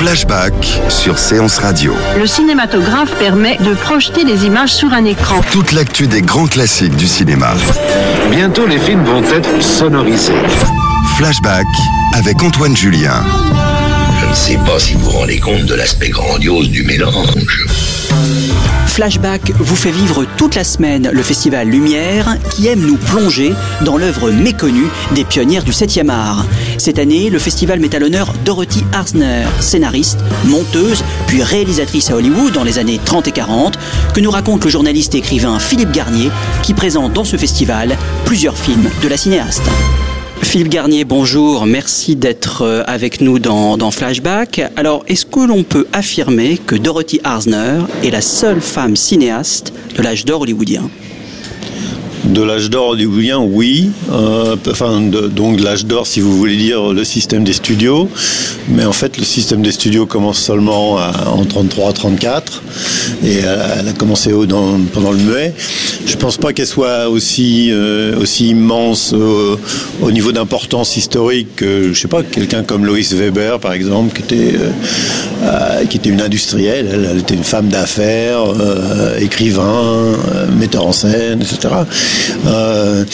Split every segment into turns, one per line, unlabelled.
Flashback sur Séance Radio.
Le cinématographe permet de projeter des images sur un écran.
Toute l'actu des grands classiques du cinéma.
Bientôt, les films vont être sonorisés.
Flashback avec Antoine Julien.
Je ne sais pas si vous vous rendez compte de l'aspect grandiose du mélange.
Flashback vous fait vivre toute la semaine le festival Lumière qui aime nous plonger dans l'œuvre méconnue des pionnières du 7e art. Cette année, le festival met à l'honneur Dorothy Arzner, scénariste, monteuse, puis réalisatrice à Hollywood dans les années 30 et 40, que nous raconte le journaliste et écrivain Philippe Garnier qui présente dans ce festival plusieurs films de la cinéaste. Philippe Garnier, bonjour, merci d'être euh, avec nous dans, dans Flashback. Alors, est-ce que l'on peut affirmer que Dorothy Arzner est la seule femme cinéaste de l'âge d'or hollywoodien?
De l'âge d'or hollywoodien, oui. Euh, enfin, de- donc l'âge d'or, si vous voulez dire le système des studios. Mais en fait, le système des studios commence seulement à- en 33-34. Et elle, a- commencé dans- pendant le muet. Je pense pas qu'elle soit aussi, euh, aussi immense euh, au niveau d'importance historique que, je sais pas, quelqu'un comme Lois Weber, par exemple, qui était, euh, qui était une industrielle. Elle, était une femme d'affaires, écrivain, metteur en scène, etc. Euh,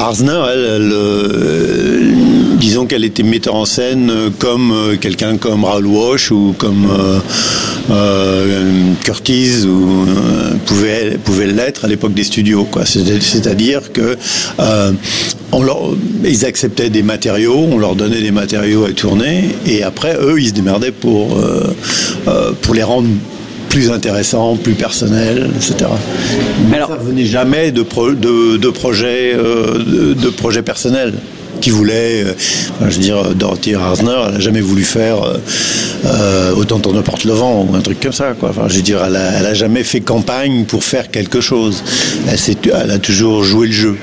Arzner, euh, disons qu'elle était metteur en scène euh, comme euh, quelqu'un comme Raoul Walsh ou comme Curtis ou pouvait l'être à l'époque des studios. C'est-à-dire que acceptaient des matériaux, on leur donnait des matériaux à tourner, et après eux ils se démerdaient pour les rendre plus intéressants, plus personnels, etc. Mais
Alors-
ça venait jamais de, pro- de, de projets euh, de, de projets personnels qui voulaient, euh, je veux dire, Dorothy Arzner, elle n'a jamais voulu faire euh, euh, autant tourne porte le vent ou un truc comme ça. Quoi. Enfin, je veux dire, elle a, elle a jamais fait campagne pour faire quelque chose. Elle a toujours joué le jeu.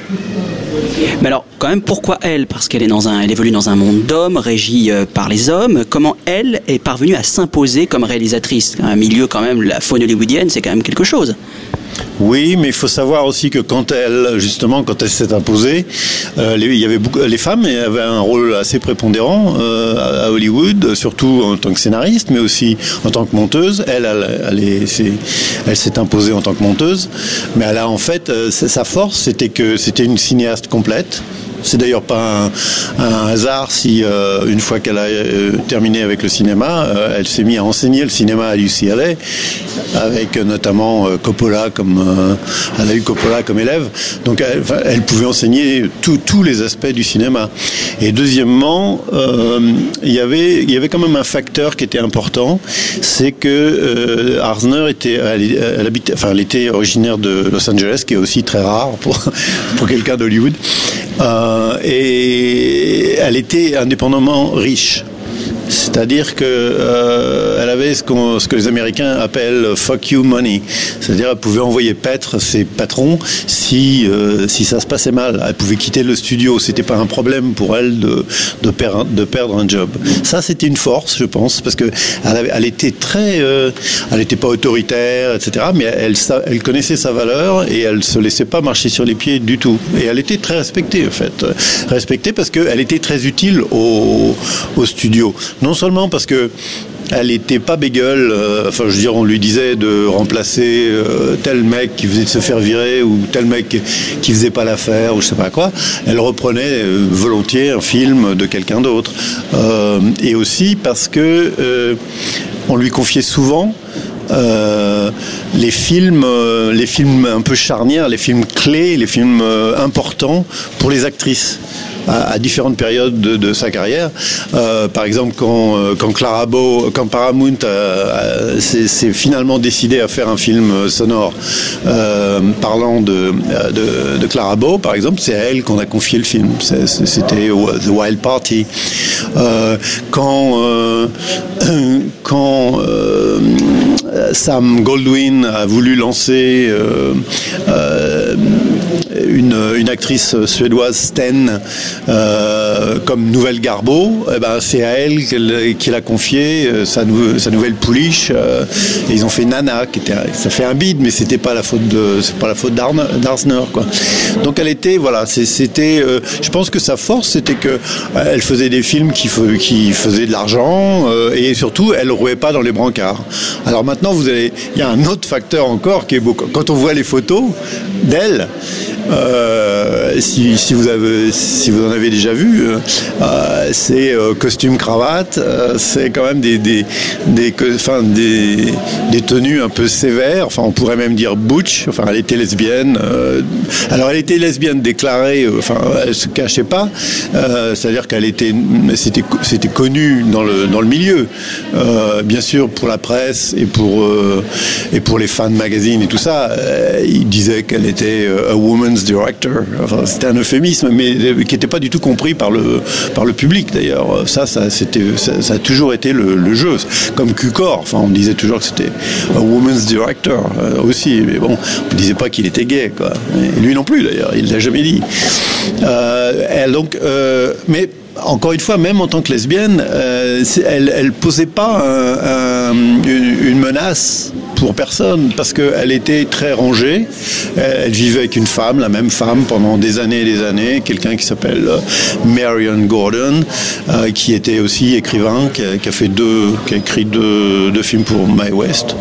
Mais alors, quand même, pourquoi elle? Parce qu'elle est dans un, elle évolue dans un monde d'hommes, régi euh, par les hommes. Comment elle est parvenue à s'imposer comme réalisatrice? Un milieu, quand même, la faune hollywoodienne, c'est quand même quelque chose.
Oui, mais il faut savoir aussi que quand elle, justement, quand elle s'est imposée, euh, les, il y avait les femmes avaient un rôle assez prépondérant euh, à, Hollywood, surtout en tant que scénariste, mais aussi en tant que monteuse. Elle, s'est imposée en tant que monteuse, mais elle a en fait, euh, sa force, c'était que c'était une cinéaste complète. C'est d'ailleurs pas un, hasard si, euh, une fois qu'elle a euh, terminé avec le cinéma, euh, elle s'est mise à enseigner le cinéma à UCLA, avec notamment Coppola comme elle a eu Coppola comme élève. Donc elle, pouvait enseigner tous les aspects du cinéma. Et deuxièmement, il y avait quand même un facteur qui était important, c'est que Arzner était elle, elle enfin elle était originaire de Los Angeles, qui est aussi très rare pour quelqu'un d'Hollywood. Euh, et elle était indépendamment riche. C'est-à-dire que euh, avait ce, qu'on- ce que les Américains appellent fuck you money, c'est-à-dire elle pouvait envoyer paître ses patrons si euh, si ça se passait mal. Elle pouvait quitter le studio, c'était pas un problème pour elle de de, perdre de perdre un job. Ça c'était une force, je pense, parce que elle, était très, euh, elle n'était pas autoritaire, etc. Mais elle elle connaissait sa valeur et elle se laissait pas marcher sur les pieds du tout. Et elle était très respectée en fait, respectée parce qu'elle était très utile au au studio. Non seulement parce que elle était pas bégueule, euh, enfin je veux dire on lui disait de remplacer euh, tel mec qui faisait de se faire virer ou tel mec qui faisait pas l'affaire ou je sais pas quoi, elle reprenait euh, volontiers un film de quelqu'un d'autre. Et aussi parce que on lui confiait souvent les films, les films un peu charnières, les films clés, les films importants pour les actrices. À, différentes périodes de, sa carrière. par exemple, quand, quand Clara Bow, quand Paramount s'est finalement décidé à faire un film sonore parlant de, Clara Bow, par exemple, c'est à elle qu'on a confié le film. C'était The Wild Party. quand quand Sam Goldwyn a voulu lancer euh, euh, une, actrice suédoise, Sten, euh, comme nouvelle Garbo, eh ben, c'est à elle qu'il a confié sa, sa, nouvelle pouliche. et ils ont fait Nana, ça fait un bide, mais c'était pas la faute de, c'est pas la faute d'Arsner, quoi. Donc elle était, voilà, c'était, je pense que sa force, c'était que elle faisait des films qui, faisaient de l'argent et surtout, elle rouait pas dans les brancards. Alors maintenant, vous avez, il y a un autre facteur encore qui est beau. Quand on voit les photos d'elle, euh, si, vous avez, si vous en avez déjà vu, euh, euh, c'est costume cravate, c'est quand même des des, des, enfin, des, des, tenues un peu sévères. Enfin, on pourrait même dire butch. Enfin, elle était lesbienne. alors, elle était lesbienne déclarée. Enfin, elle se cachait pas. C'est-à-dire qu'elle était, c'était, c'était connu dans le dans le milieu. bien sûr, pour la presse et pour et pour les fans de magazines et tout ça, il disait qu'elle était a woman director. c'était un euphémisme, mais qui n'était pas du tout compris par le, par le public d'ailleurs. Ça, ça, a toujours été le, jeu. Comme Q-Core, enfin, on disait toujours que c'était un woman's director euh, aussi, mais bon, on ne disait pas qu'il était gay, quoi. Lui non plus d'ailleurs, il l'a jamais dit. Euh, donc, euh, mais encore une fois, même en tant que lesbienne, euh, elle, elle posait pas une menace pour personne parce qu'elle était très rangée. Elle vivait avec une femme, la même femme, pendant des années et des années, quelqu'un qui s'appelle euh, Marion Gordon, euh, qui était aussi écrivain, qui a, fait deux, qui a écrit deux, films pour My West.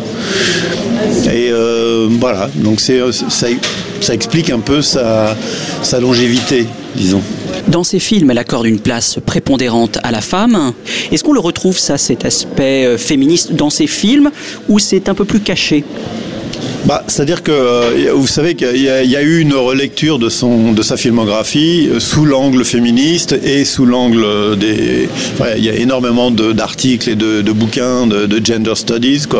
Et voilà, donc ça, explique un peu sa longévité, disons.
Dans ces films, elle accorde une place prépondérante à la femme. Est-ce qu'on le retrouve, ça, cet aspect euh, féministe dans ces films, ou c'est un peu plus caché?
Bah, C'est-à-dire que euh, vous savez qu'il y, a eu une relecture de, son, de sa filmographie euh, sous l'angle féministe et sous l'angle des... il y a énormément d'articles et de, bouquins de, gender studies, quoi.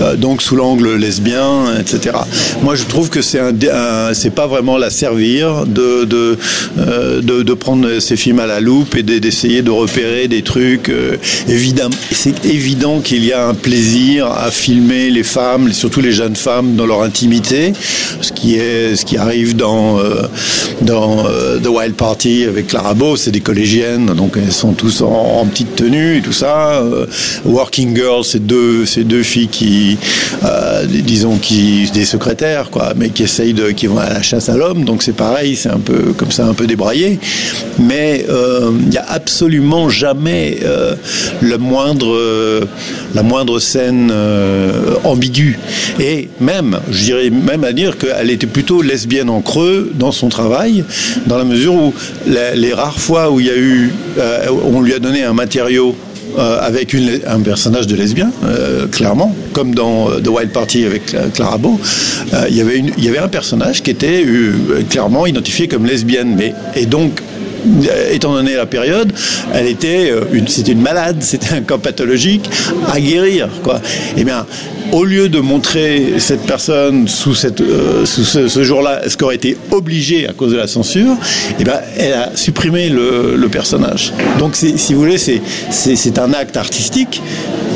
Euh, donc sous l'angle lesbien, etc. Moi, je trouve que c'est un, pas vraiment la servir de de, de, prendre ces films à la loupe et d'essayer de repérer des trucs. évidemment, c'est évident qu'il y a un plaisir à filmer les femmes, surtout les jeunes femmes dans leur intimité, ce qui est ce qui arrive dans euh, dans euh, The Wild Party avec Clara Bow, c'est des collégiennes, donc elles sont tous en, petite tenue et tout ça. Euh, Working Girls, c'est deux c'est deux filles qui disons qui des secrétaires quoi, mais qui essayent de qui vont à la chasse à l'homme, donc c'est pareil, c'est un peu comme ça un peu débraillé, mais il n'y a absolument jamais le moindre la moindre scène ambiguë et même, je dirais même à dire qu'elle était plutôt lesbienne en creux dans son travail, dans la mesure où les, rares fois où il y a eu, euh, on lui a donné un matériau euh, avec un personnage de lesbien, euh, clairement, comme dans The Wild Party avec Clara Bow, il, y avait il y avait un personnage qui était clairement identifié comme lesbienne. Mais, et donc, étant donné la période, elle était une, c'était une malade, c'était un cas pathologique à guérir, quoi. Eh bien, au lieu de montrer cette personne sous, cette, euh, sous ce, jour-là, ce qu'aurait été obligé à cause de la censure, eh ben, elle a supprimé le, le personnage. Donc, si vous voulez, c'est un acte artistique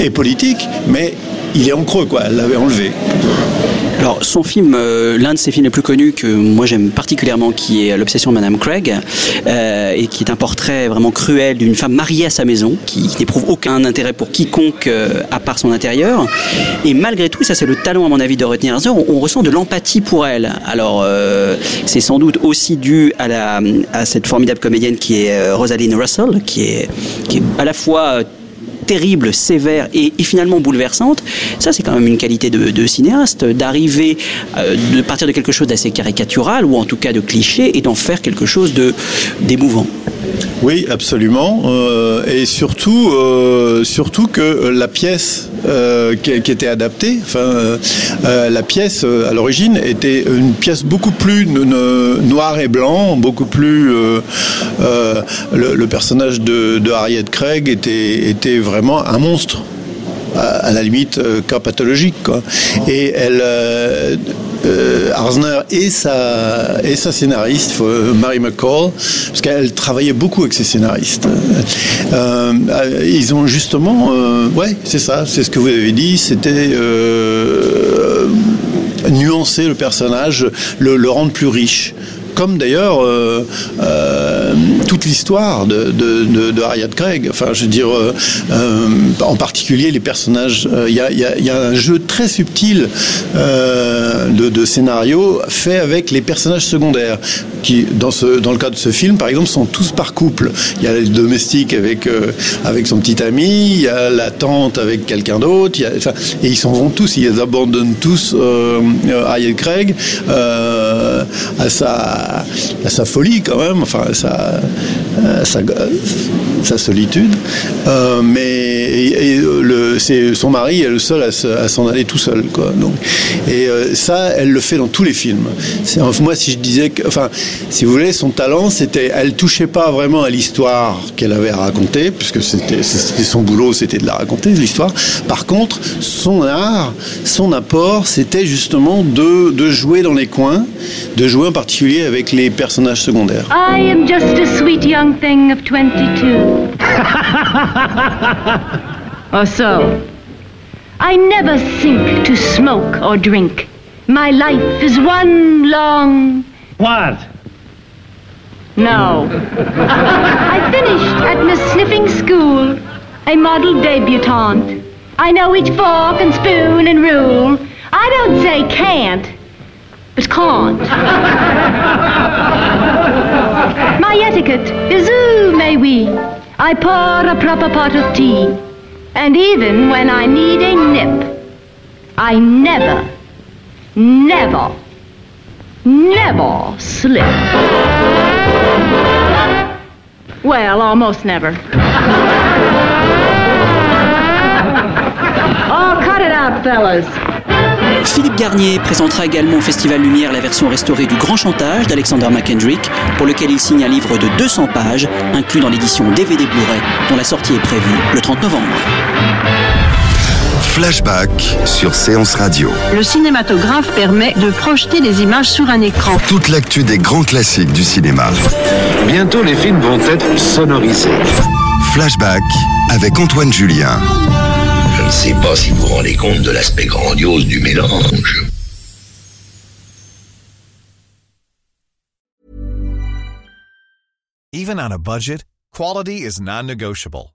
et politique, mais il est en creux, quoi. Elle l'avait enlevé.
Alors, son film, euh, l'un de ses films les plus connus que moi j'aime particulièrement, qui est L'obsession de Madame Craig, euh, et qui est un portrait vraiment cruel d'une femme mariée à sa maison, qui, n'éprouve aucun intérêt pour quiconque euh, à part son intérieur. Et malgré tout, ça c'est le talent à mon avis de retenir on, on ressent de l'empathie pour elle. Alors, c'est sans doute aussi dû à, la, à cette formidable comédienne qui est Rosaline Russell, qui est, qui est à la fois terrible, sévère et, finalement bouleversante, ça c'est quand même une qualité de, cinéaste, d'arriver, euh, de partir de quelque chose d'assez caricatural ou en tout cas de cliché et d'en faire quelque chose d'émouvant.
Oui, absolument. Euh, et surtout, euh, surtout que la pièce qui, était adaptée, enfin, la pièce à l'origine était une pièce beaucoup plus no- no- noir et blanc, beaucoup plus. le, personnage de, de Harriet Craig était, était vraiment un monstre à, la limite euh, pathologique quoi. Et elle euh, euh, Arzner et sa et sa scénariste euh, Mary McCall parce qu'elle travaillait beaucoup avec ses scénaristes. Euh, ils ont justement ouais c'est ça c'est ce que vous avez dit c'était nuancer le personnage le rendre plus riche comme d'ailleurs euh, euh, toute l'histoire de, de, de, Craig. Enfin, je veux dire, euh, en particulier les personnages. Il y, a, un jeu très subtil de, de scénario fait avec les personnages secondaires, qui, dans, ce, dans le cas de ce film, par exemple, sont tous par couple. Il y a le domestique avec, euh, avec son petit ami, il y a la tante avec quelqu'un d'autre, et ils s'en vont tous, ils abandonnent tous euh, euh, Craig euh, à, sa, à sa folie quand même, enfin à sa, sa, solitude. Mais et, le, son mari est le seul à, se- à s'en aller tout seul. Quoi, donc, et ça, elle le fait dans tous les films. Moi, si je disais que, enfin, si vous voulez, son talent, c'était, elle touchait pas vraiment à l'histoire qu'elle avait à raconter, puisque c'était, son boulot, c'était de la raconter l'histoire. Par contre, son art, son apport, c'était justement de, de jouer dans les coins, de jouer en particulier avec les personnages secondaires.
I am just a sweet young thing of 22. or so. I never think to smoke or drink. My life is one long.
What?
No. I finished at Miss Sniffing School, a model debutante. I know each fork and spoon and rule. I don't say can't, but can't. My etiquette is ooh, may we. I pour a proper pot of tea. And even when I need a nip, I never, never, never slip. Well, almost never. oh.
Philippe Garnier présentera également au Festival Lumière la version restaurée du Grand Chantage d'Alexander McKendrick, pour lequel il signe un livre de 200 pages, inclus dans l'édition DVD Blu-ray, dont la sortie est prévue le 30 novembre.
Flashback sur Séance Radio.
Le cinématographe permet de projeter des images sur un écran.
Toute l'actu des grands classiques du cinéma.
Bientôt, les films vont être sonorisés.
Flashback avec Antoine Julien.
Je ne sais pas si vous vous rendez compte de l'aspect grandiose du mélange.
Even on a budget, quality is non-negotiable.